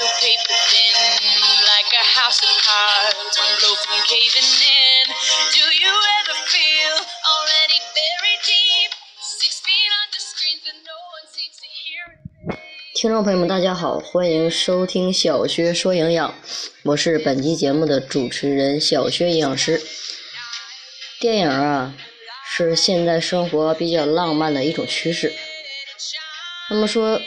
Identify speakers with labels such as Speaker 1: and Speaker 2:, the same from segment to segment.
Speaker 1: so paper thin, like a house of cards, one blow from caving in. Do you ever feel already buried deep, six feet under screens that no one seems to hear?
Speaker 2: 听众朋友们，大家好，欢迎收听小薛说营养，我是本期节目的主持人小薛营养师。电影啊，是现在生活比较浪漫的一种趋势。那么说，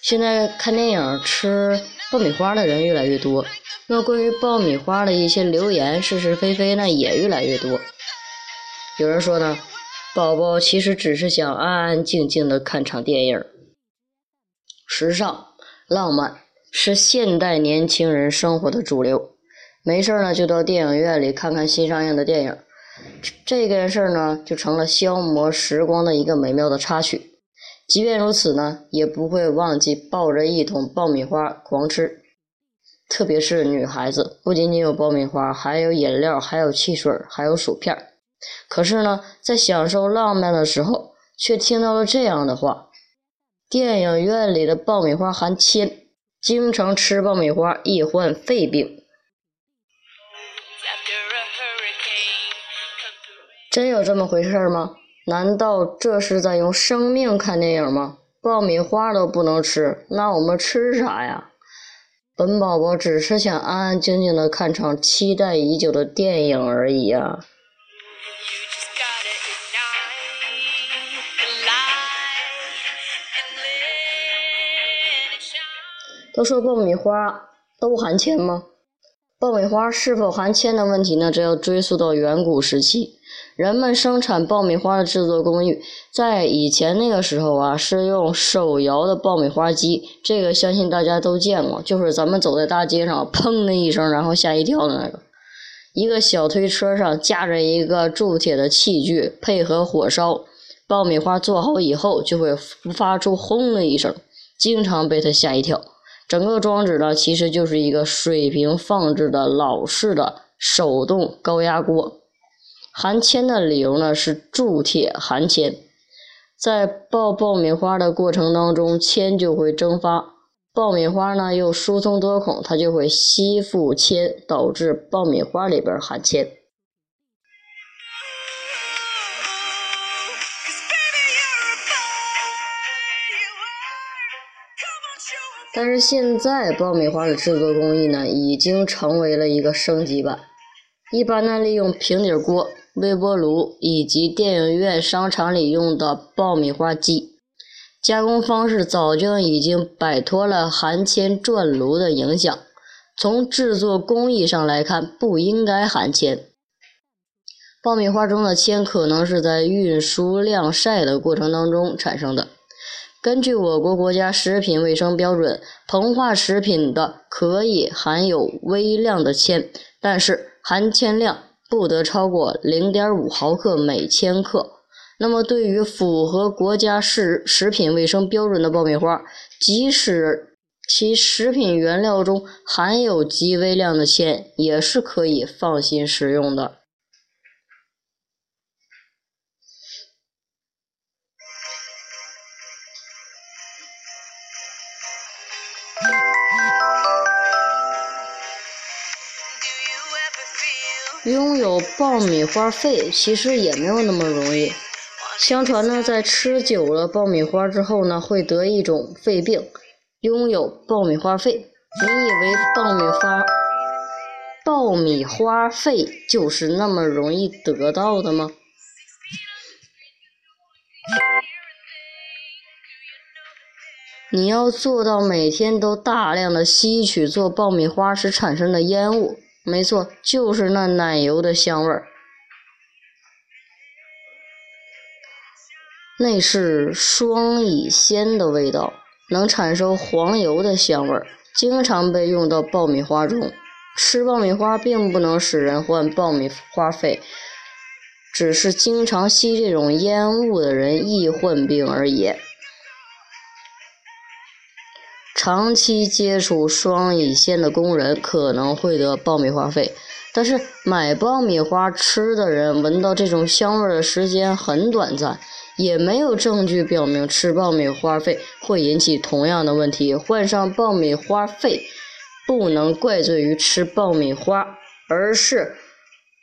Speaker 2: 现在看电影吃爆米花的人越来越多，那关于爆米花的一些流言是是非非呢也越来越多。有人说呢，宝宝其实只是想安安静静的看场电影。时尚、浪漫是现代年轻人生活的主流，没事呢就到电影院里看看新上映的电影。这件事呢，就成了消磨时光的一个美妙的插曲。即便如此呢，也不会忘记抱着一桶爆米花狂吃。特别是女孩子，不仅仅有爆米花，还有饮料，还有汽水，还有薯片。可是呢，在享受浪漫的时候，却听到了这样的话：电影院里的爆米花含铅，经常吃爆米花易患肺病。真有这么回事吗？难道这是在用生命看电影吗？爆米花都不能吃，那我们吃啥呀？本宝宝只是想安安静静的看场期待已久的电影而已啊！都说爆米花都含铅吗？爆米花是否含铅的问题呢？这要追溯到远古时期。人们生产爆米花的制作工艺，在以前那个时候啊，是用手摇的爆米花机。这个相信大家都见过，就是咱们走在大街上，砰的一声，然后吓一跳的那个。一个小推车上架着一个铸铁的器具，配合火烧，爆米花做好以后，就会发出轰的一声，经常被它吓一跳。整个装置呢，其实就是一个水平放置的老式的手动高压锅。含铅的理由呢是铸铁含铅，在爆爆米花的过程当中，铅就会蒸发，爆米花呢又疏松多孔，它就会吸附铅，导致爆米花里边含铅。但是现在爆米花的制作工艺呢，已经成为了一个升级版，一般呢利用平底锅。微波炉以及电影院、商场里用的爆米花机，加工方式早就已经摆脱了含铅转炉的影响。从制作工艺上来看，不应该含铅。爆米花中的铅可能是在运输晾晒的过程当中产生的。根据我国国家食品卫生标准，膨化食品的可以含有微量的铅，但是含铅量。不得超过零点五毫克每千克。那么，对于符合国家食食品卫生标准的爆米花，即使其食品原料中含有极微量的铅，也是可以放心食用的。拥有爆米花肺其实也没有那么容易。相传呢，在吃久了爆米花之后呢，会得一种肺病，拥有爆米花肺。你以为爆米花爆米花肺就是那么容易得到的吗？你要做到每天都大量的吸取做爆米花时产生的烟雾。没错，就是那奶油的香味儿，那是双乙酰的味道，能产生黄油的香味儿，经常被用到爆米花中。吃爆米花并不能使人患爆米花肺，只是经常吸这种烟雾的人易患病而已。长期接触双乙酰的工人可能会得爆米花肺，但是买爆米花吃的人闻到这种香味的时间很短暂，也没有证据表明吃爆米花肺会引起同样的问题。患上爆米花肺不能怪罪于吃爆米花，而是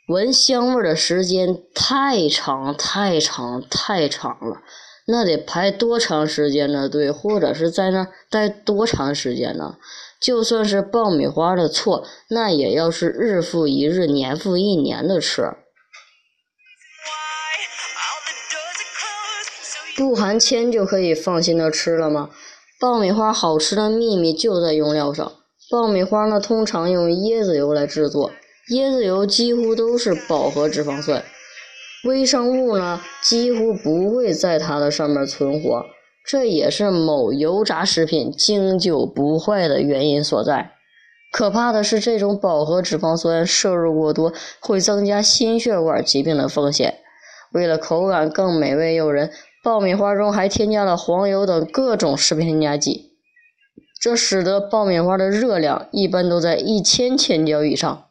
Speaker 2: 闻香味的时间太长、太长、太长了。那得排多长时间的队，或者是在那待多长时间呢？就算是爆米花的错，那也要是日复一日、年复一年的吃。不含铅就可以放心的吃了吗？爆米花好吃的秘密就在用料上。爆米花呢，通常用椰子油来制作，椰子油几乎都是饱和脂肪酸。微生物呢，几乎不会在它的上面存活，这也是某油炸食品经久不坏的原因所在。可怕的是，这种饱和脂肪酸摄入过多，会增加心血管疾病的风险。为了口感更美味诱人，爆米花中还添加了黄油等各种食品添加剂，这使得爆米花的热量一般都在一千千焦以上。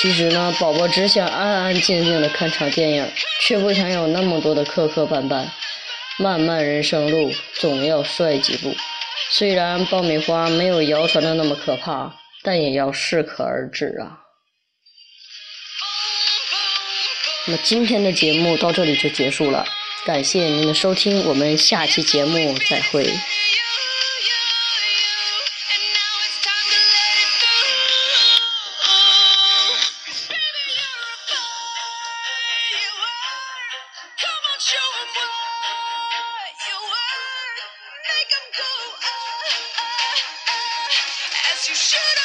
Speaker 2: 其实呢，宝宝只想安安静静的看场电影，却不想有那么多的磕磕绊绊。漫漫人生路，总要摔几步。虽然爆米花没有谣传的那么可怕，但也要适可而止啊。那今天的节目到这里就结束了，感谢您的收听，我们下期节目再会。
Speaker 1: You should